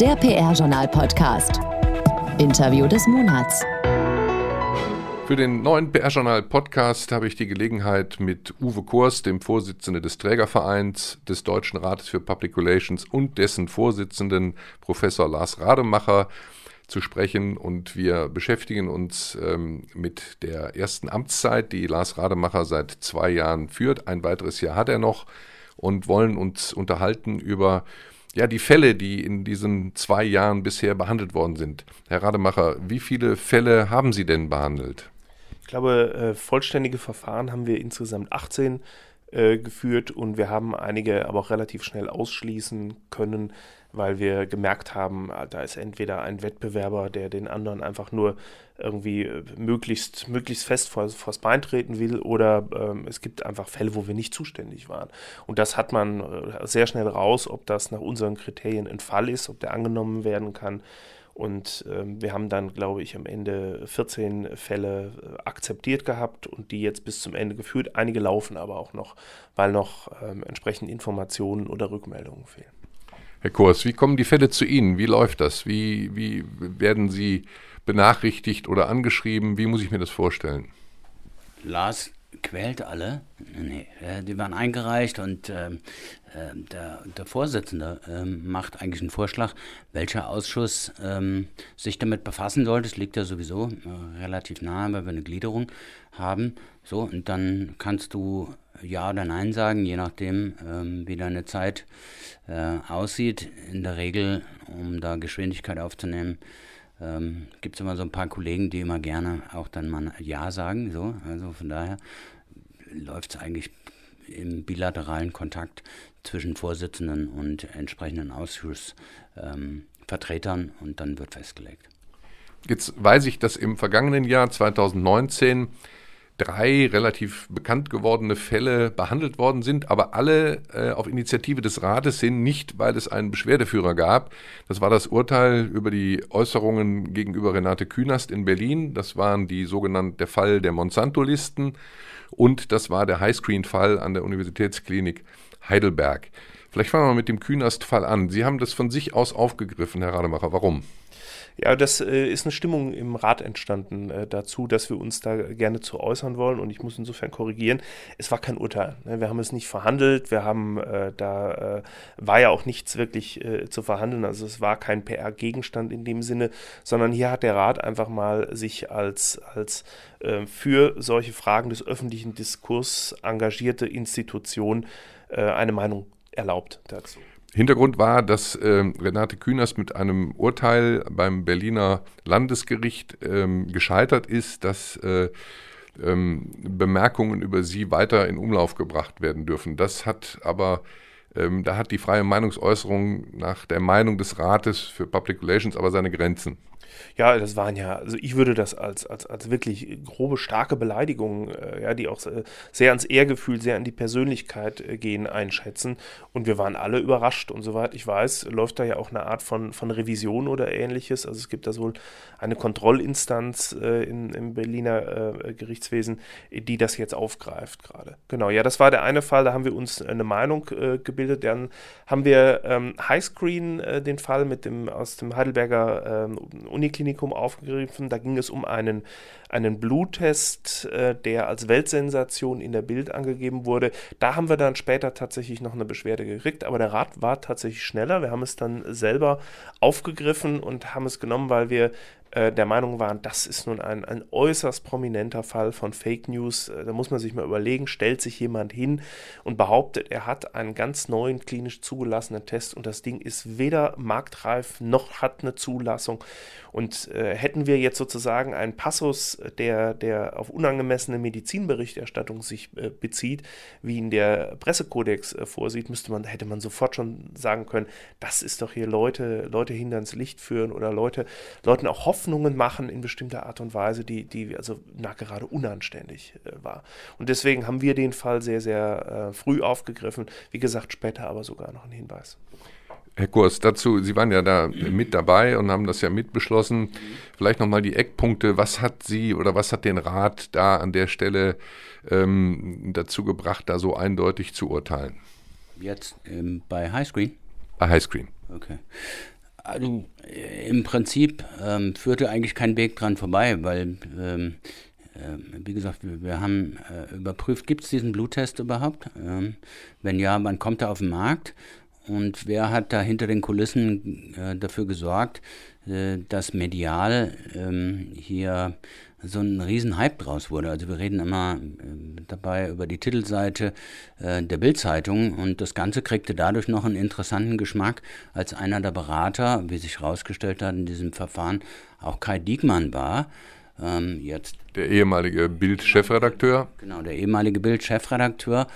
Der PR-Journal-Podcast. Interview des Monats. Für den neuen PR-Journal-Podcast habe ich die Gelegenheit, mit Uwe Kors, dem Vorsitzenden des Trägervereins des Deutschen Rates für Public Relations und dessen Vorsitzenden Professor Lars Rademacher zu sprechen. Und wir beschäftigen uns ähm, mit der ersten Amtszeit, die Lars Rademacher seit zwei Jahren führt. Ein weiteres Jahr hat er noch und wollen uns unterhalten über ja, die Fälle, die in diesen zwei Jahren bisher behandelt worden sind. Herr Rademacher, wie viele Fälle haben Sie denn behandelt? Ich glaube, äh, vollständige Verfahren haben wir insgesamt 18 äh, geführt und wir haben einige aber auch relativ schnell ausschließen können, weil wir gemerkt haben, ah, da ist entweder ein Wettbewerber, der den anderen einfach nur irgendwie äh, möglichst, möglichst fest vor, vors Bein treten will, oder ähm, es gibt einfach Fälle, wo wir nicht zuständig waren. Und das hat man äh, sehr schnell raus, ob das nach unseren Kriterien ein Fall ist, ob der angenommen werden kann. Und ähm, wir haben dann, glaube ich, am Ende 14 Fälle äh, akzeptiert gehabt und die jetzt bis zum Ende geführt. Einige laufen aber auch noch, weil noch ähm, entsprechend Informationen oder Rückmeldungen fehlen. Herr Kors, wie kommen die Fälle zu Ihnen? Wie läuft das? Wie, wie werden Sie benachrichtigt oder angeschrieben? Wie muss ich mir das vorstellen? Lars quält alle. Nee, äh, die werden eingereicht und äh, der, der, Vorsitzende äh, macht eigentlich einen Vorschlag, welcher Ausschuss ähm, sich damit befassen sollte. Es liegt ja sowieso äh, relativ nahe, weil wir eine Gliederung haben. So, und dann kannst du Ja oder Nein sagen, je nachdem, ähm, wie deine Zeit äh, aussieht. In der Regel, um da Geschwindigkeit aufzunehmen, ähm, gibt es immer so ein paar Kollegen, die immer gerne auch dann mal Ja sagen. So. Also von daher läuft es eigentlich im bilateralen Kontakt zwischen Vorsitzenden und entsprechenden Ausschussvertretern ähm, und dann wird festgelegt. Jetzt weiß ich, dass im vergangenen Jahr 2019 drei relativ bekannt gewordene Fälle behandelt worden sind, aber alle äh, auf Initiative des Rates sind, nicht weil es einen Beschwerdeführer gab. Das war das Urteil über die Äußerungen gegenüber Renate Künast in Berlin. Das waren die sogenannten der Fall der Monsanto-Listen und das war der Highscreen-Fall an der Universitätsklinik Heidelberg. Vielleicht fangen wir mal mit dem Künast-Fall an. Sie haben das von sich aus aufgegriffen, Herr Rademacher. Warum? Ja, das äh, ist eine Stimmung im Rat entstanden äh, dazu, dass wir uns da gerne zu äußern wollen und ich muss insofern korrigieren. Es war kein Urteil. Ne? Wir haben es nicht verhandelt, wir haben äh, da äh, war ja auch nichts wirklich äh, zu verhandeln, also es war kein PR-Gegenstand in dem Sinne, sondern hier hat der Rat einfach mal sich als, als äh, für solche Fragen des öffentlichen Diskurs engagierte Institution eine Meinung erlaubt dazu. Hintergrund war, dass äh, Renate Künast mit einem Urteil beim Berliner Landesgericht ähm, gescheitert ist, dass äh, ähm, Bemerkungen über sie weiter in Umlauf gebracht werden dürfen. Das hat aber ähm, da hat die freie Meinungsäußerung nach der Meinung des Rates für Public Relations aber seine Grenzen. Ja, das waren ja, also ich würde das als, als, als wirklich grobe, starke Beleidigungen, äh, ja, die auch sehr ans Ehrgefühl, sehr an die Persönlichkeit äh, gehen, einschätzen. Und wir waren alle überrascht. Und soweit ich weiß, läuft da ja auch eine Art von, von Revision oder ähnliches. Also es gibt da wohl eine Kontrollinstanz äh, in, im Berliner äh, Gerichtswesen, die das jetzt aufgreift gerade. Genau, ja, das war der eine Fall, da haben wir uns eine Meinung äh, gebildet. Dann haben wir ähm, Highscreen äh, den Fall mit dem aus dem Heidelberger ähm, Uniklinikum aufgegriffen. Da ging es um einen, einen Bluttest, äh, der als Weltsensation in der Bild angegeben wurde. Da haben wir dann später tatsächlich noch eine Beschwerde gekriegt, aber der Rat war tatsächlich schneller. Wir haben es dann selber aufgegriffen und haben es genommen, weil wir äh, der Meinung waren, das ist nun ein, ein äußerst prominenter Fall von Fake News. Äh, da muss man sich mal überlegen, stellt sich jemand hin und behauptet, er hat einen ganz neuen klinisch zugelassenen Test und das Ding ist weder marktreif noch hat eine Zulassung. Und äh, hätten wir jetzt sozusagen einen Passus, der, der auf unangemessene Medizinberichterstattung sich äh, bezieht, wie ihn der Pressekodex äh, vorsieht, müsste man, hätte man sofort schon sagen können, das ist doch hier Leute, Leute hinter ins Licht führen oder Leute, Leuten auch Hoffnungen machen in bestimmter Art und Weise, die, die also gerade unanständig äh, war. Und deswegen haben wir den Fall sehr, sehr äh, früh aufgegriffen. Wie gesagt, später aber sogar noch einen Hinweis. Herr Kurs, dazu, Sie waren ja da mit dabei und haben das ja mitbeschlossen. Vielleicht nochmal die Eckpunkte. Was hat Sie oder was hat den Rat da an der Stelle ähm, dazu gebracht, da so eindeutig zu urteilen? Jetzt ähm, bei Highscreen? Bei Highscreen. Okay. Also im Prinzip ähm, führte eigentlich kein Weg dran vorbei, weil ähm, äh, wie gesagt, wir, wir haben äh, überprüft, gibt es diesen Bluttest überhaupt? Ähm, wenn ja, wann kommt er auf den Markt? Und wer hat da hinter den Kulissen äh, dafür gesorgt, äh, dass medial ähm, hier so ein Riesenhype draus wurde. Also wir reden immer äh, dabei über die Titelseite äh, der Bildzeitung und das Ganze kriegte dadurch noch einen interessanten Geschmack, als einer der Berater, wie sich herausgestellt hat in diesem Verfahren, auch Kai Diekmann war. Ähm, jetzt der ehemalige Bild-Chefredakteur. Genau, der ehemalige Bild-Chefredakteur.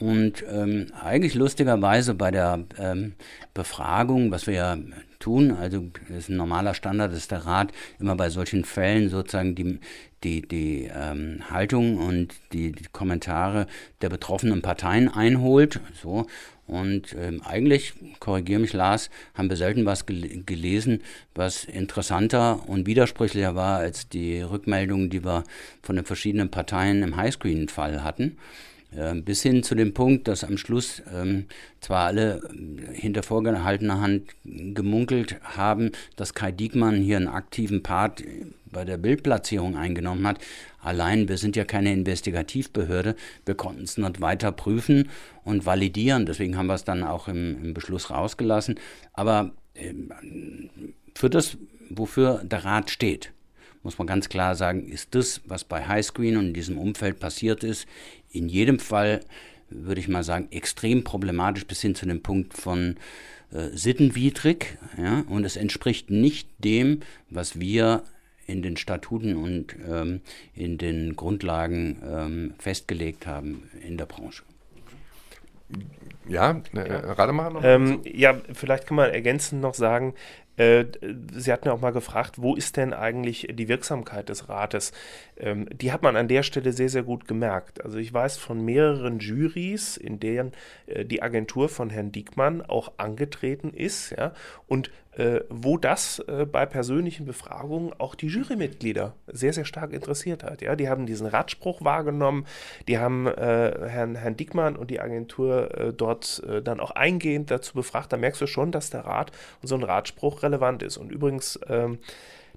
Und ähm, eigentlich lustigerweise bei der ähm, Befragung, was wir ja tun. Also ist ein normaler Standard, dass der Rat immer bei solchen Fällen sozusagen die, die, die ähm, Haltung und die, die, Kommentare der betroffenen Parteien einholt. So. Und ähm, eigentlich, korrigiere mich Lars, haben wir selten was gel gelesen, was interessanter und widersprüchlicher war als die Rückmeldungen, die wir von den verschiedenen Parteien im Highscreen-Fall hatten. Ähm, bis hin zu dem Punkt, dass am Schluss ähm, zwar alle äh, hinter vorgehaltener Hand gemunkelt haben, dass Kai Diekmann hier einen aktiven Part bei der Bildplatzierung eingenommen hat. Allein, wir sind ja keine Investigativbehörde, wir konnten es nicht weiter prüfen und validieren. Deswegen haben wir es dann auch im, im Beschluss rausgelassen. Aber äh, für das, wofür der Rat steht, muss man ganz klar sagen, ist das, was bei Highscreen und in diesem Umfeld passiert ist, in jedem Fall, würde ich mal sagen, extrem problematisch bis hin zu dem Punkt von äh, sittenwidrig. Ja? Und es entspricht nicht dem, was wir in den Statuten und ähm, in den Grundlagen ähm, festgelegt haben in der Branche. Ja, äh, ja. Rademacher noch? Ähm, ja, vielleicht kann man ergänzend noch sagen, Sie hatten ja auch mal gefragt, wo ist denn eigentlich die Wirksamkeit des Rates? Ähm, die hat man an der Stelle sehr, sehr gut gemerkt. Also ich weiß von mehreren Juries, in denen äh, die Agentur von Herrn Diekmann auch angetreten ist, ja, und äh, wo das äh, bei persönlichen Befragungen auch die Jurymitglieder sehr, sehr stark interessiert hat. Ja? Die haben diesen Ratspruch wahrgenommen, die haben äh, Herrn, Herrn Dickmann und die Agentur äh, dort äh, dann auch eingehend dazu befragt. Da merkst du schon, dass der Rat und so ein Ratspruch relevant ist. Und übrigens, ähm,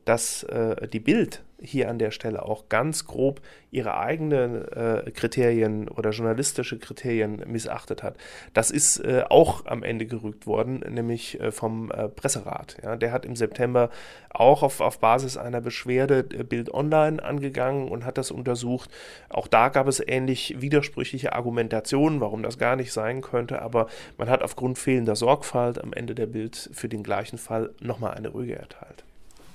dass äh, die Bild hier an der Stelle auch ganz grob ihre eigenen äh, Kriterien oder journalistische Kriterien missachtet hat. Das ist äh, auch am Ende gerügt worden, nämlich äh, vom äh, Presserat. Ja, der hat im September auch auf, auf Basis einer Beschwerde äh, Bild Online angegangen und hat das untersucht. Auch da gab es ähnlich widersprüchliche Argumentationen, warum das gar nicht sein könnte, aber man hat aufgrund fehlender Sorgfalt am Ende der Bild für den gleichen Fall nochmal eine Rüge erteilt.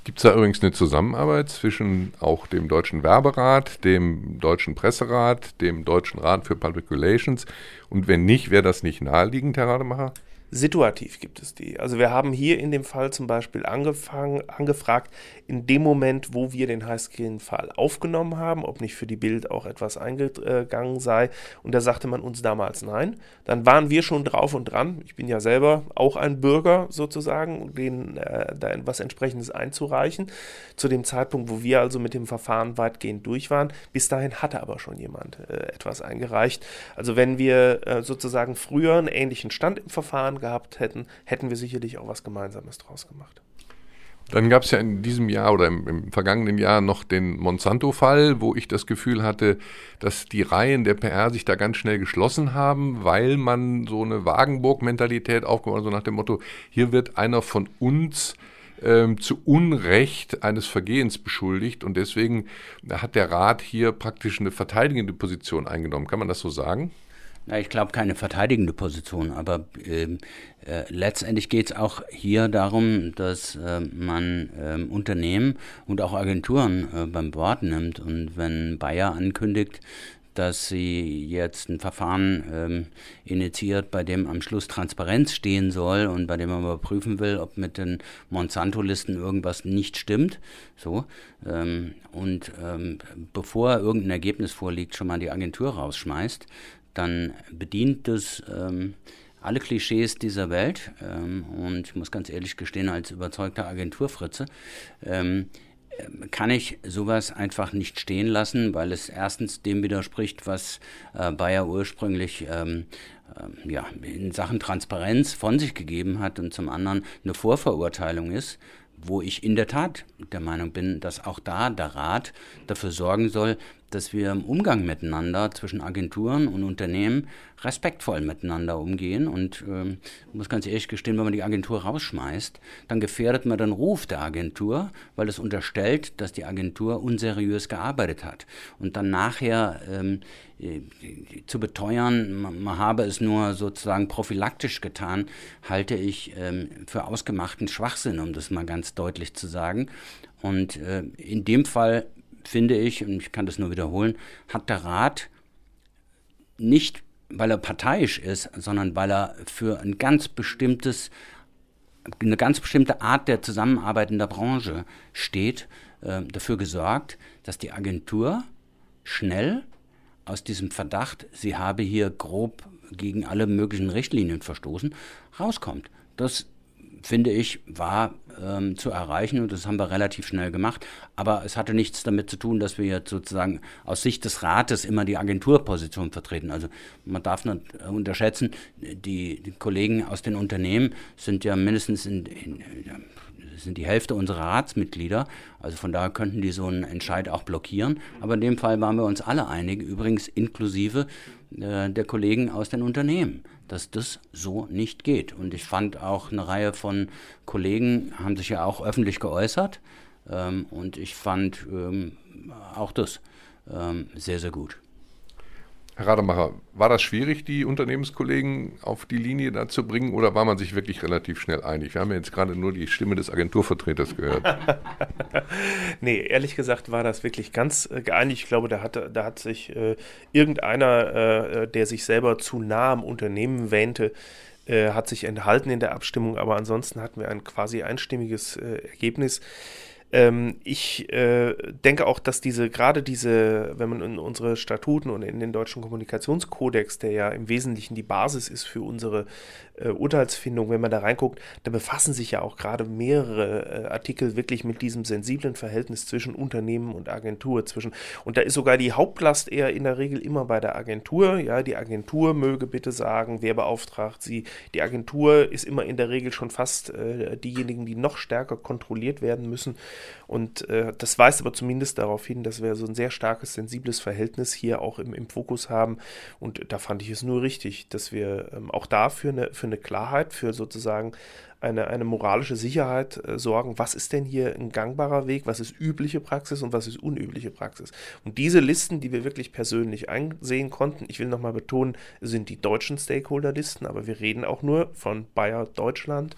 Gibt es da übrigens eine Zusammenarbeit zwischen auch dem Deutschen Werberat, dem Deutschen Presserat, dem Deutschen Rat für Public Relations? Und wenn nicht, wäre das nicht naheliegend, Herr Rademacher? Situativ gibt es die. Also wir haben hier in dem Fall zum Beispiel angefangen, angefragt, in dem Moment, wo wir den Highscreen-Fall aufgenommen haben, ob nicht für die Bild auch etwas eingegangen sei. Und da sagte man uns damals nein. Dann waren wir schon drauf und dran. Ich bin ja selber auch ein Bürger sozusagen, den äh, da etwas entsprechendes einzureichen. Zu dem Zeitpunkt, wo wir also mit dem Verfahren weitgehend durch waren. Bis dahin hatte aber schon jemand äh, etwas eingereicht. Also wenn wir äh, sozusagen früher einen ähnlichen Stand im Verfahren gehabt hätten, hätten wir sicherlich auch was Gemeinsames draus gemacht. Dann gab es ja in diesem Jahr oder im, im vergangenen Jahr noch den Monsanto-Fall, wo ich das Gefühl hatte, dass die Reihen der PR sich da ganz schnell geschlossen haben, weil man so eine Wagenburg-Mentalität aufgebaut hat, so nach dem Motto, hier wird einer von uns ähm, zu Unrecht eines Vergehens beschuldigt und deswegen hat der Rat hier praktisch eine verteidigende Position eingenommen. Kann man das so sagen? Na, ich glaube keine verteidigende Position, aber äh, äh, letztendlich geht es auch hier darum, dass äh, man ähm, Unternehmen und auch Agenturen äh, beim Wort nimmt. Und wenn Bayer ankündigt, dass sie jetzt ein Verfahren ähm, initiiert, bei dem am Schluss Transparenz stehen soll und bei dem man überprüfen will, ob mit den Monsanto-Listen irgendwas nicht stimmt. So. Ähm, und ähm, bevor irgendein Ergebnis vorliegt, schon mal die Agentur rausschmeißt, dann bedient es ähm, alle Klischees dieser Welt. Ähm, und ich muss ganz ehrlich gestehen, als überzeugter Agenturfritze, ähm, kann ich sowas einfach nicht stehen lassen, weil es erstens dem widerspricht, was äh, Bayer ursprünglich ähm, äh, ja, in Sachen Transparenz von sich gegeben hat und zum anderen eine Vorverurteilung ist, wo ich in der Tat der Meinung bin, dass auch da der Rat dafür sorgen soll, dass wir im Umgang miteinander zwischen Agenturen und Unternehmen respektvoll miteinander umgehen. Und äh, muss ganz ehrlich gestehen, wenn man die Agentur rausschmeißt, dann gefährdet man den Ruf der Agentur, weil es unterstellt, dass die Agentur unseriös gearbeitet hat. Und dann nachher ähm, äh, zu beteuern, man, man, habe es nur sozusagen prophylaktisch getan, halte ich ähm, für ausgemachten Schwachsinn, um das mal ganz deutlich zu sagen. Und äh, in dem Fall finde ich, und ich kann das nur wiederholen, hat der Rat nicht, weil er parteiisch ist, sondern weil er für ein ganz bestimmtes, eine ganz bestimmte Art der Zusammenarbeit in der Branche steht, äh, dafür gesorgt, dass die Agentur schnell aus diesem Verdacht, sie habe hier grob gegen alle möglichen Richtlinien verstoßen, rauskommt. Das finde ich, war ähm, zu erreichen und das haben wir relativ schnell gemacht. Aber es hatte nichts damit zu tun, dass wir jetzt sozusagen aus Sicht des Rates immer die Agenturposition vertreten. Also man darf nicht unterschätzen, die, die Kollegen aus den Unternehmen sind ja mindestens in, in, sind die Hälfte unserer Ratsmitglieder. Also von daher könnten die so einen Entscheid auch blockieren. Aber in dem Fall waren wir uns alle einig, übrigens inklusive äh, der Kollegen aus den Unternehmen dass das so nicht geht. Und ich fand auch eine Reihe von Kollegen haben sich ja auch öffentlich geäußert. Ähm, und ich fand ähm, auch das ähm, sehr, sehr gut. Herr Rademacher, war das schwierig, die Unternehmenskollegen auf die Linie da zu bringen oder war man sich wirklich relativ schnell einig? Wir haben ja jetzt gerade nur die Stimme des Agenturvertreters gehört. nee, ehrlich gesagt war das wirklich ganz äh, geeinigt. Ich glaube, da hat, da hat sich äh, irgendeiner, äh, der sich selber zu nah am Unternehmen wähnte, äh, hat sich enthalten in der Abstimmung, aber ansonsten hatten wir ein quasi einstimmiges äh, Ergebnis. Ähm, ich äh, denke auch, dass diese, gerade diese, wenn man in unsere Statuten und in den deutschen Kommunikationskodex, der ja im Wesentlichen die Basis ist für unsere äh, Urteilsfindung, wenn man da reinguckt, da befassen sich ja auch gerade mehrere äh, Artikel wirklich mit diesem sensiblen Verhältnis zwischen Unternehmen und Agentur zwischen. Und da ist sogar die Hauptlast eher in der Regel immer bei der Agentur. Ja, die Agentur möge bitte sagen, wer beauftragt sie. Die Agentur ist immer in der Regel schon fast äh, diejenigen, die noch stärker kontrolliert werden müssen. Und äh, das weist aber zumindest darauf hin, dass wir so ein sehr starkes, sensibles Verhältnis hier auch im, im Fokus haben. Und da fand ich es nur richtig, dass wir ähm, auch dafür eine, für eine Klarheit, für sozusagen eine, eine moralische Sicherheit äh, sorgen. Was ist denn hier ein gangbarer Weg? Was ist übliche Praxis und was ist unübliche Praxis? Und diese Listen, die wir wirklich persönlich einsehen konnten, ich will nochmal betonen, sind die deutschen Stakeholder-Listen, aber wir reden auch nur von Bayer Deutschland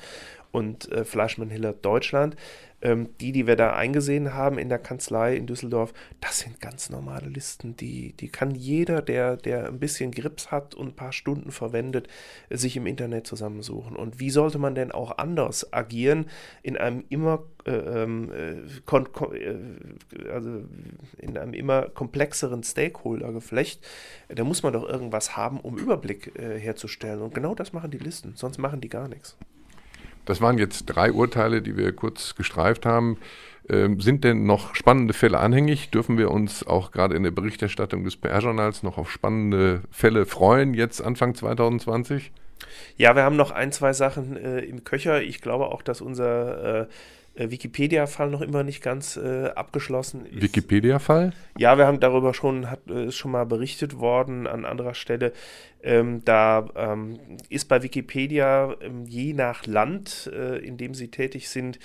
und äh, Fleischmann-Hiller Deutschland ähm, die, die wir da eingesehen haben in der Kanzlei in Düsseldorf, das sind ganz normale Listen. Die, die kann jeder, der, der ein bisschen Grips hat und ein paar Stunden verwendet, sich im Internet zusammensuchen. Und wie sollte man denn auch anders agieren in einem immer äh, ähm, äh, äh, also in einem immer komplexeren Stakeholder-Geflecht, da muss man doch irgendwas haben, um Überblick äh, herzustellen. Und genau das machen die Listen, sonst machen die gar nichts. Das waren jetzt drei Urteile, die wir kurz gestreift haben. Ähm, sind denn noch spannende Fälle anhängig? Dürfen wir uns auch gerade in der Berichterstattung des PR-Journals noch auf spannende Fälle freuen, jetzt Anfang 2020? Ja, wir haben noch ein, zwei Sachen äh, im Köcher. Ich glaube auch, dass unser äh, Wikipedia-Fall noch immer nicht ganz äh, abgeschlossen ist. Wikipedia-Fall? Ja, wir haben darüber schon, hat, äh, ist schon mal berichtet worden an anderer Stelle. Ähm, da ähm, ist bei Wikipedia ähm, je nach Land, äh, in dem sie tätig sind,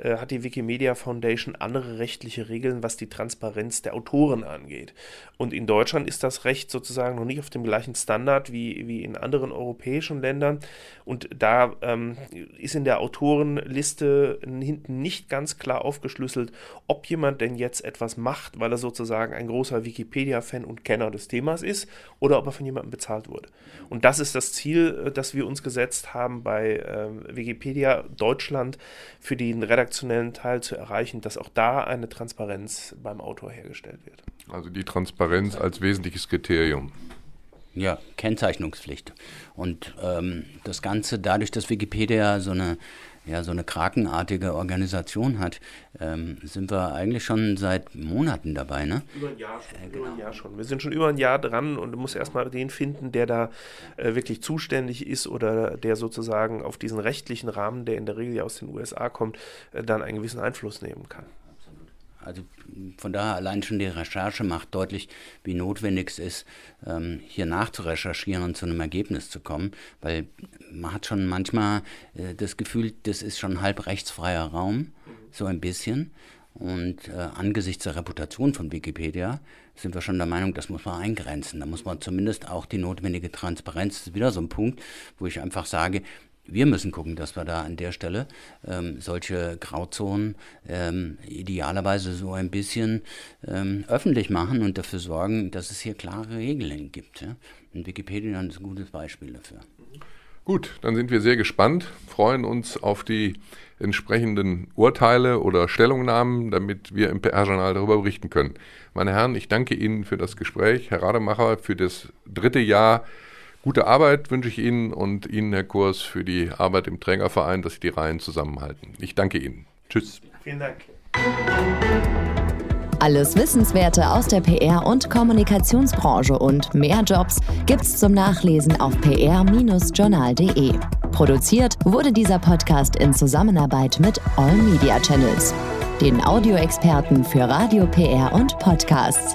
äh, hat die Wikimedia Foundation andere rechtliche Regeln, was die Transparenz der Autoren angeht. Und in Deutschland ist das Recht sozusagen noch nicht auf dem gleichen Standard wie, wie in anderen europäischen Ländern. Und da ähm, ist in der Autorenliste hinten nicht ganz klar aufgeschlüsselt, ob jemand denn jetzt etwas macht, weil er sozusagen ein großer Wikipedia-Fan und Kenner des Themas ist, oder ob er von jemandem bezahlt wurde. Und das ist das Ziel, äh, das wir uns gesetzt haben bei äh, Wikipedia Deutschland für den Redaktion redaktionellen Teil zu erreichen, dass auch da eine Transparenz beim Autor hergestellt wird. Also die Transparenz als wesentliches Kriterium. Ja, Kennzeichnungspflicht. Und ähm, das Ganze dadurch, dass Wikipedia so eine ja, so eine krakenartige Organisation hat, ähm, sind wir eigentlich schon seit Monaten dabei, ne? Über ein Jahr schon. Äh, genau. Über ein Jahr schon. Wir sind schon über ein Jahr dran und du musst erstmal den finden, der da äh, wirklich zuständig ist oder der sozusagen auf diesen rechtlichen Rahmen, der in der Regel ja aus den USA kommt, äh, dann einen gewissen Einfluss nehmen kann. Also von daher allein schon die Recherche macht deutlich, wie notwendig es ist, ähm, hier nachzurecherchieren und zu einem Ergebnis zu kommen, weil man hat schon manchmal äh, das Gefühl, das ist schon halb rechtsfreier Raum, so ein bisschen. Und äh, angesichts der Reputation von Wikipedia sind wir schon der Meinung, das muss man eingrenzen. Da muss man zumindest auch die notwendige Transparenz, das ist wieder so ein Punkt, wo ich einfach sage, wir müssen gucken, dass wir da an der Stelle ähm, solche Grauzonen ähm, idealerweise so ein bisschen ähm, öffentlich machen und dafür sorgen, dass es hier klare Regeln gibt. Ja? Und Wikipedia ist ein gutes Beispiel dafür. Gut, dann sind wir sehr gespannt, freuen uns auf die entsprechenden Urteile oder Stellungnahmen, damit wir im PR-Journal darüber berichten können. Meine Herren, ich danke Ihnen für das Gespräch, Herr Rademacher, für das dritte Jahr Gute Arbeit wünsche ich Ihnen und Ihnen, Herr Kurs, für die Arbeit im Trägerverein, dass Sie die Reihen zusammenhalten. Ich danke Ihnen. Tschüss. Vielen Dank. Alles Wissenswerte aus der PR- und Kommunikationsbranche und mehr Jobs gibt's zum Nachlesen auf pr-journal.de. Produziert wurde dieser Podcast in Zusammenarbeit mit All Media Channels, den Audioexperten für Radio, PR und Podcasts.